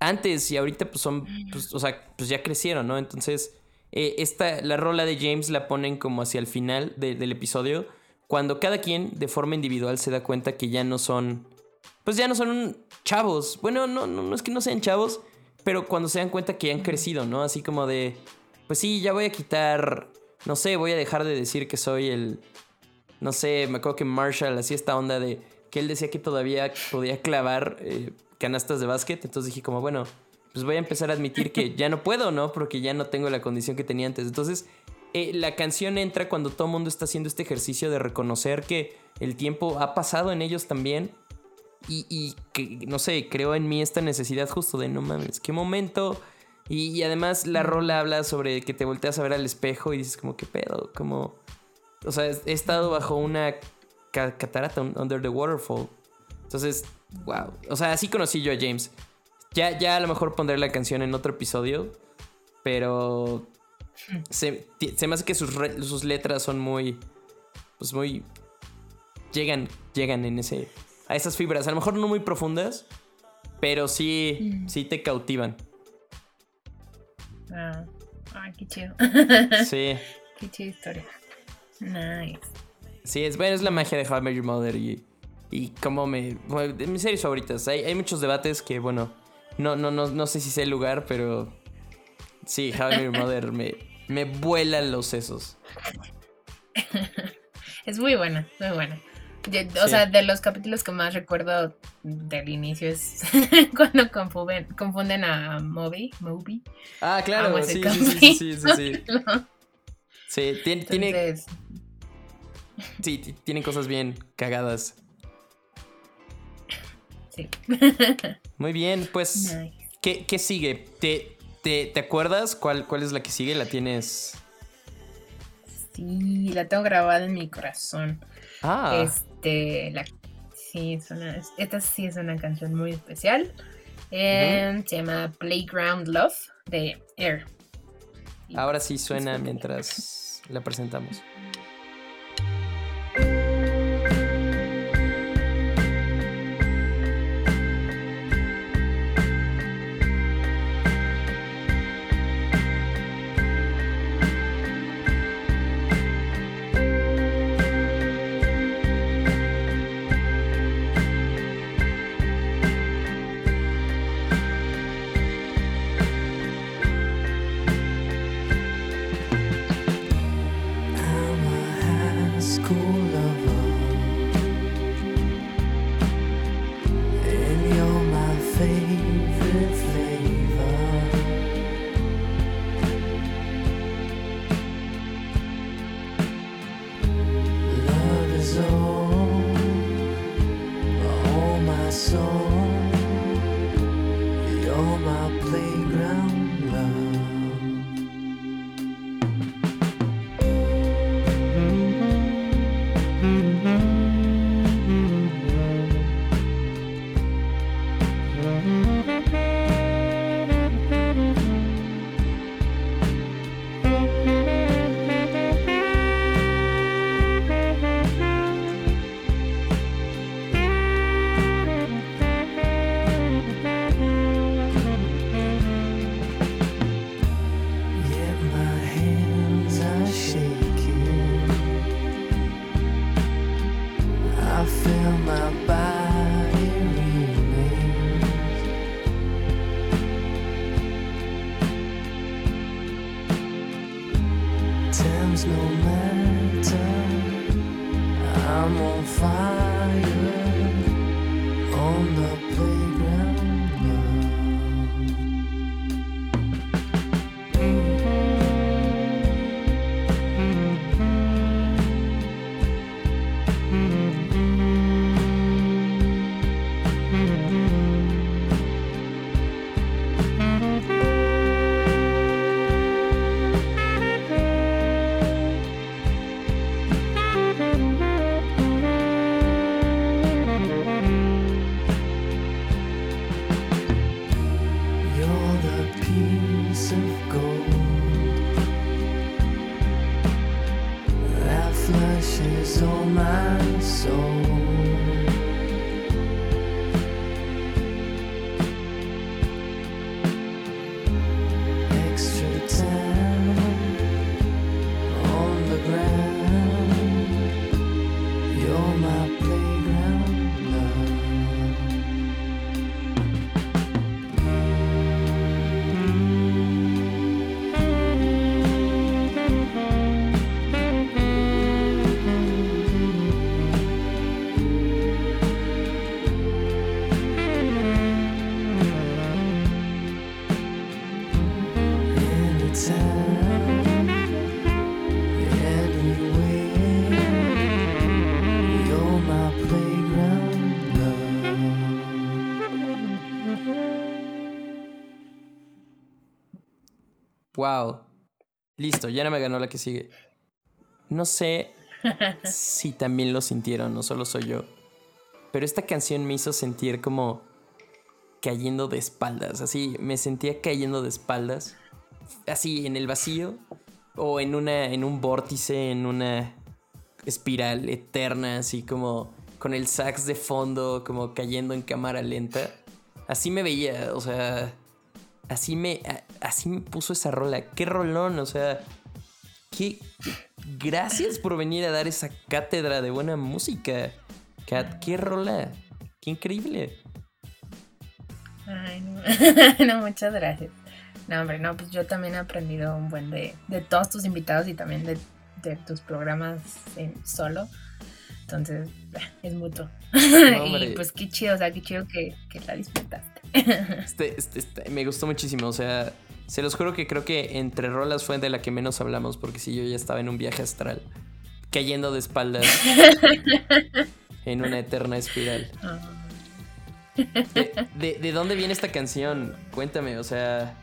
antes y ahorita pues son, pues, o sea, pues ya crecieron, ¿no? Entonces, eh, esta, la rola de James la ponen como hacia el final de- del episodio, cuando cada quien de forma individual se da cuenta que ya no son, pues ya no son chavos. Bueno, no, no, no es que no sean chavos, pero cuando se dan cuenta que han crecido, ¿no? Así como de, pues sí, ya voy a quitar, no sé, voy a dejar de decir que soy el, no sé, me acuerdo que Marshall hacía esta onda de que él decía que todavía podía clavar eh, canastas de básquet, entonces dije como, bueno, pues voy a empezar a admitir que ya no puedo, ¿no? Porque ya no tengo la condición que tenía antes. Entonces, eh, la canción entra cuando todo el mundo está haciendo este ejercicio de reconocer que el tiempo ha pasado en ellos también. Y, y que, no sé, creo en mí esta necesidad justo de no mames, qué momento. Y, y además la rola habla sobre que te volteas a ver al espejo y dices como, qué pedo, como... O sea, he estado bajo una ca- catarata, un- under the waterfall. Entonces, wow. O sea, así conocí yo a James. Ya, ya a lo mejor pondré la canción en otro episodio, pero se, se me hace que sus, re- sus letras son muy, pues muy, llegan, llegan en ese, a esas fibras. A lo mejor no muy profundas, pero sí, sí te cautivan. Ah, ay, qué chido. Sí, qué chida historia. Nice. sí, es, bueno, es la magia de How I Met Your Mother y, y como me, bueno, de mis series favoritas. Hay, hay muchos debates que, bueno, no, no, no, no sé si sé el lugar, pero sí, How I Met Your Mother me, me vuelan los sesos. Es muy buena, muy buena. O sea, de los capítulos que más recuerdo del inicio es cuando confunden, confunden a Moby. Moby. Ah, claro, sí, sí, sí, sí, sí, tiene, tiene, sí, ti- tiene cosas bien cagadas. sí. Muy bien, pues, Nice. ¿qué, qué sigue? ¿Te, te, te acuerdas cuál, cuál es la que sigue? ¿La tienes? Sí, la tengo grabada en mi corazón. Ah, Este, la, sí, es una, esta sí es una canción muy especial. Em, Se llama Playground Love de Air. Y Ahora sí suena mientras la presentamos. Wow. Listo, ya no me ganó la que sigue. No sé si también lo sintieron, no solo soy yo. Pero esta canción me hizo sentir como cayendo de espaldas. Así, me sentía cayendo de espaldas. Así, en el vacío. O en una. en un vórtice, en una espiral eterna, así como con el sax de fondo, como cayendo en cámara lenta. Así me veía, o sea. Así me. Así me puso esa rola. Qué rolón, o sea. Qué. Gracias por venir a dar esa cátedra de buena música. Kat, qué rola. Qué increíble. Ay, no. no, muchas gracias. No, hombre, no, pues yo también he aprendido un buen de, de todos tus invitados y también de, de tus programas en solo. Entonces, es mutuo. y pues qué chido, o sea, qué chido que, que la disfrutaste. Este, este- este- me gustó muchísimo. O sea, se los juro que creo que entre rolas fue de la que menos hablamos. Porque si yo ya estaba en un viaje astral, cayendo de espaldas en una eterna espiral. Ah, ¿De, de- de dónde viene esta canción? Cuéntame, o sea.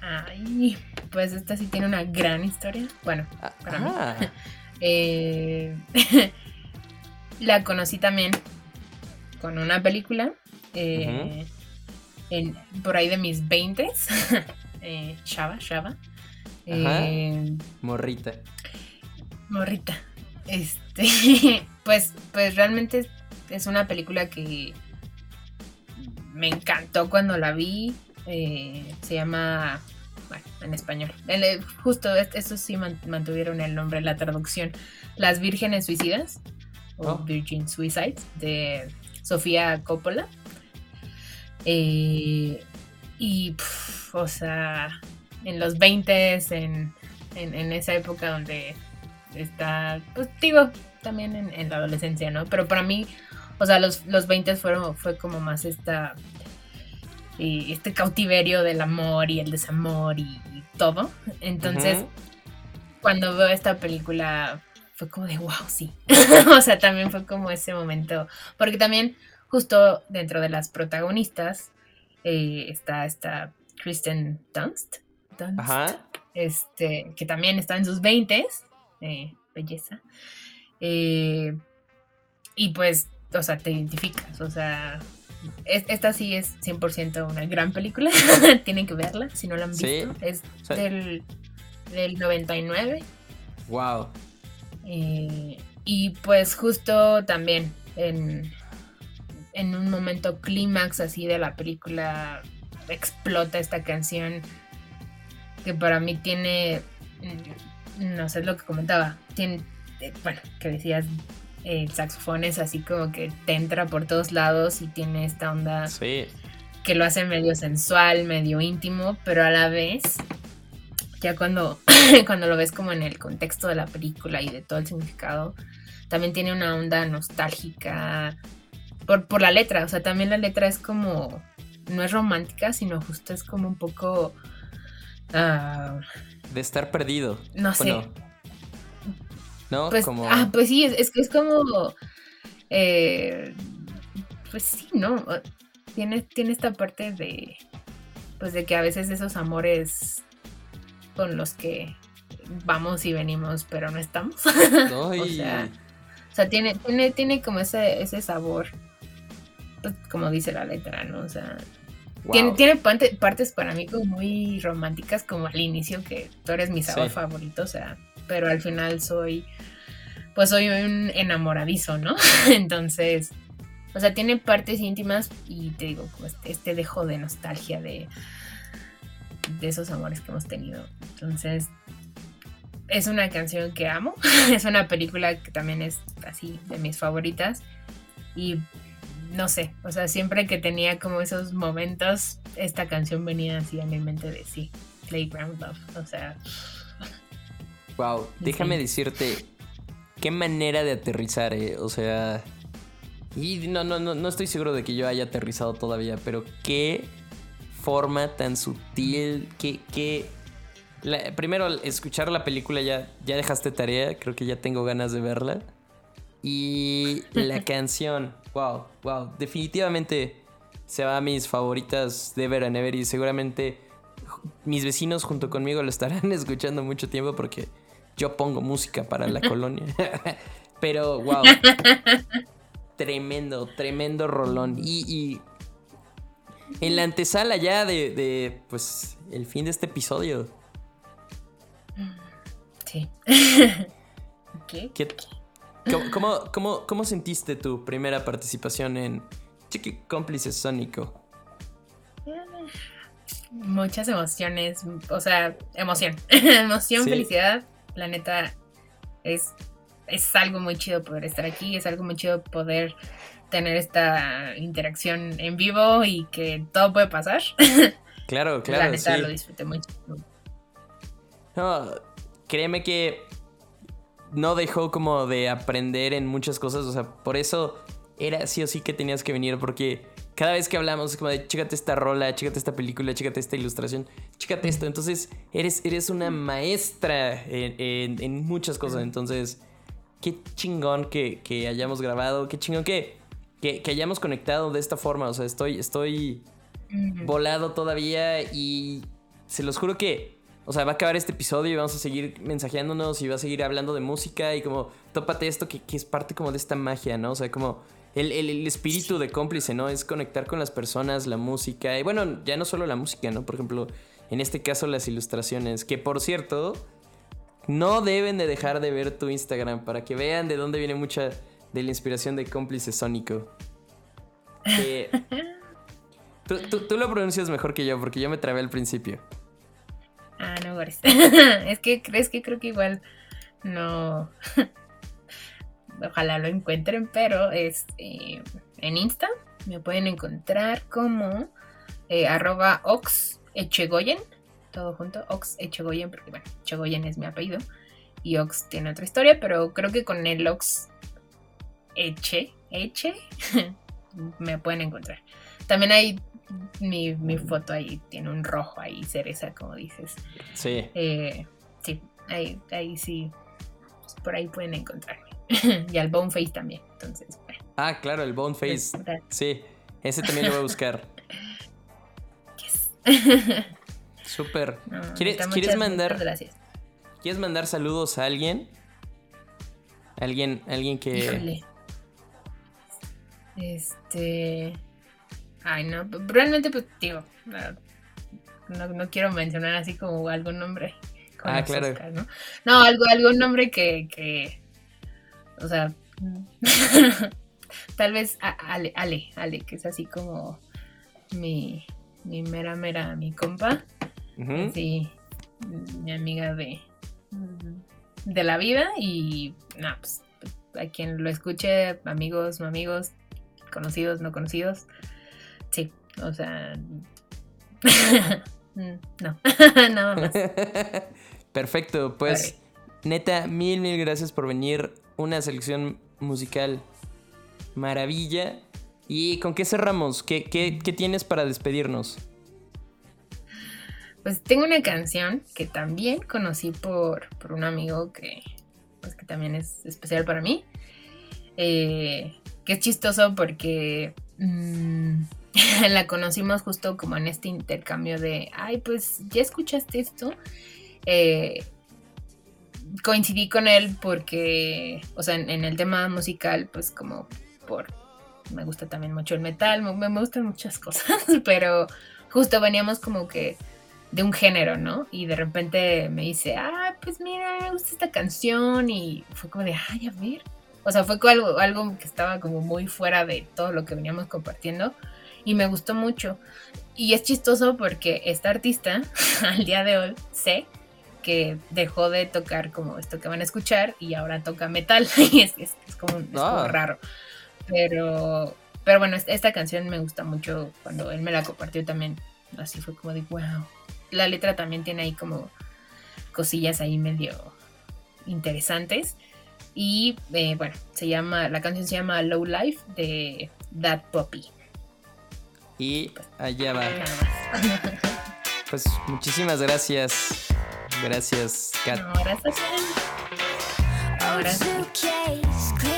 Ay, pues esta sí tiene una gran historia. Bueno, ah, Para mí. Eh, la conocí también con una película eh, en, por ahí de mis 20 eh, Shava. Ajá. Eh, Morrita. Morrita. Este, pues, pues realmente es- una película que me encantó cuando la vi. Eh, se llama, bueno, en español. El- el- justo es- eso sí man- mantuvieron el nombre, la traducción. Las Vírgenes Suicidas o Oh. Virgin Suicides de Sofía Coppola. Eh, y, o sea, en los 20 en, en, en esa época donde está, pues digo, también en, en la adolescencia, ¿no? Pero para mí, o sea, los, los 20 fueron, fue como más esta, y este cautiverio del amor y el desamor y, y todo. Entonces, cuando veo esta película, fue como de wow, sí. o sea, también fue como ese momento, porque también justo dentro de las protagonistas eh, está esta Kristen Dunst. Dunst Ajá. este, que también está en sus 20 belleza. Eh, y pues, o sea, te identificas, o sea, es- esta sí es 100% una gran película, tienen que verla si no la han Sí. visto, es del, del 99. Wow. eh, y pues justo también en, en un momento clímax así de la película explota esta canción que para mí tiene, mm, no sé lo que comentaba, tiene, eh, bueno, que decías, eh, el saxofón es así como que te entra por todos lados y tiene esta onda Sí. que lo hace medio sensual, medio íntimo, pero a la vez, ya cuando, cuando lo ves como en el contexto de la película y de todo el significado, también tiene una onda nostálgica por, por la letra, o sea, también la letra es como, no es romántica, sino justo es como un poco, ah, De estar perdido. no sé, Bueno, ¿No? pues, como. ah, pues sí, es, es que es como, eh, pues sí, ¿no? Tiene, tiene esta parte de, pues de que a veces esos amores con los que vamos y venimos, pero no estamos. O sea, o sea, tiene, tiene, tiene como ese, ese sabor, pues, como dice la letra, ¿no? O sea, wow. tiene, tiene parte- partes para mí como muy románticas, como al inicio, que tú eres mi sabor Sí. favorito, o sea, pero al final soy, pues soy un enamoradizo, ¿no? Entonces, o sea, tiene partes íntimas y te digo, como este, este dejo de nostalgia de, de esos amores que hemos tenido. Entonces, es una canción que amo, es una película que también es así de mis favoritas y no sé, o sea, siempre que tenía como esos momentos, esta canción venía así a mi mente de sí, Playground Love, o sea, Wow. Déjame Sí. decirte. Qué manera de aterrizar, eh. O sea. Y no, no, no, no estoy seguro de que yo haya aterrizado todavía, pero qué forma tan sutil. Qué. qué... la- primero, al escuchar la película ya, ya dejaste tarea. Creo que ya tengo ganas de verla. Y la canción. Wow, wow. Definitivamente se va a mis favoritas de Ever and Ever. Y seguramente mis vecinos junto conmigo lo estarán escuchando mucho tiempo porque yo pongo música para la colonia. Pero, wow. tremendo, tremendo rolón. Y, y en la antesala ya de, de, pues, el fin de este episodio. sí. ¿Qué? ¿qué- cómo, cómo, cómo- cómo sentiste tu primera participación en Chiqui Cómplice Sónico? Muchas emociones, o sea, emoción, emoción, Sí. felicidad, la neta es, es algo muy chido poder estar aquí, es algo muy chido poder tener esta interacción en vivo y que todo puede pasar. Claro, la claro, neta sí. lo disfruté mucho. No, créeme que no dejó como de aprender en muchas cosas. O sea, por eso era sí o sí que tenías que venir. Porque cada vez que hablamos es como de chécate esta rola, chécate esta película, chécate esta ilustración, chécate esto. Entonces, eres, eres una maestra en, en- en muchas cosas. Entonces, qué chingón que, que hayamos grabado, qué chingón que, que, que hayamos conectado de esta forma. O sea, estoy, estoy volado todavía y se los juro que, o sea, va a acabar este episodio y vamos a seguir mensajeándonos y va a seguir hablando de música y como, tópate esto que, que es parte como de esta magia, ¿no? O sea, como el, el- el espíritu de cómplice, ¿no? Es conectar con las personas, la música y bueno, ya no solo la música, ¿no? Por ejemplo, En este caso las ilustraciones, que por cierto, no deben de dejar de ver tu Instagram para que vean de dónde viene mucha de la inspiración de cómplice sónico. Que- tú, tú- tú lo pronuncias mejor que yo porque yo me trabé al principio. Ah, no, Boris. es que crees que creo que igual no. Ojalá lo encuentren, pero es eh, en Insta me pueden encontrar como eh, arroba ox echegoyen, todo junto, ox echegoyen, porque bueno, echegoyen es mi apellido y ox tiene otra historia, pero creo que con el ox eche, eche, me pueden encontrar. También hay mi, mi foto ahí, tiene un rojo ahí, cereza, como dices. Sí. Eh, sí, ahí, ahí sí, pues, por ahí pueden encontrarme. y al Boneface también, entonces, bueno. Ah, claro, el Boneface. pues, Sí, ese también lo voy a buscar. yes. Súper. No, ¿Quieres, ¿quieres mandar, gracias. ¿Quieres mandar saludos a alguien? Alguien, alguien que. Híjole. Este. Ay, no. Realmente, pues, digo. No, no, quiero mencionar así como algún nombre. con Ah, claro. Oscar, ¿no? No, algo, algún nombre que. que o sea. tal vez Ale, Ale, Ale, que es así como mi, mi mera, mera, mi compa. Sí, mi amiga de, de la vida y no, pues, a quien lo escuche, amigos, no amigos, conocidos, no conocidos, sí, o sea, mm, no, nada más. Perfecto, pues neta, mil, mil gracias por venir. Una selección musical maravilla. ¿Y con qué cerramos? ¿Qué, qué- qué tienes para despedirnos? Pues tengo una canción que también conocí por, por un amigo que, pues, que también es especial para mí. Eh, que es chistoso porque mm, la conocimos justo como en este intercambio de, ay, pues ya escuchaste esto. Eh, coincidí con él porque, o sea, en, en el tema musical, pues como por, me gusta también mucho el metal, me, me gustan muchas cosas, pero justo veníamos como que de un género, ¿no? Y de repente me dice, ah, pues mira, me gusta esta canción y fue como de, ay, a ver. O sea, fue algo, algo que estaba como muy fuera de todo lo que veníamos compartiendo y me gustó mucho. Y es chistoso porque esta artista, al día de hoy, sé que dejó de tocar como esto que van a escuchar y ahora toca metal. y es, es- es como, es como Ah. raro. Pero, pero bueno, esta, esta canción me gusta mucho cuando él me la compartió también. Así fue como de, wow. La letra también tiene ahí como cosillas ahí medio interesantes. Y eh, bueno, se llama, la canción se llama Low Life de That Poppy. Y allá va. Pues muchísimas gracias. Gracias, Kat. No, gracias. Ahora sí.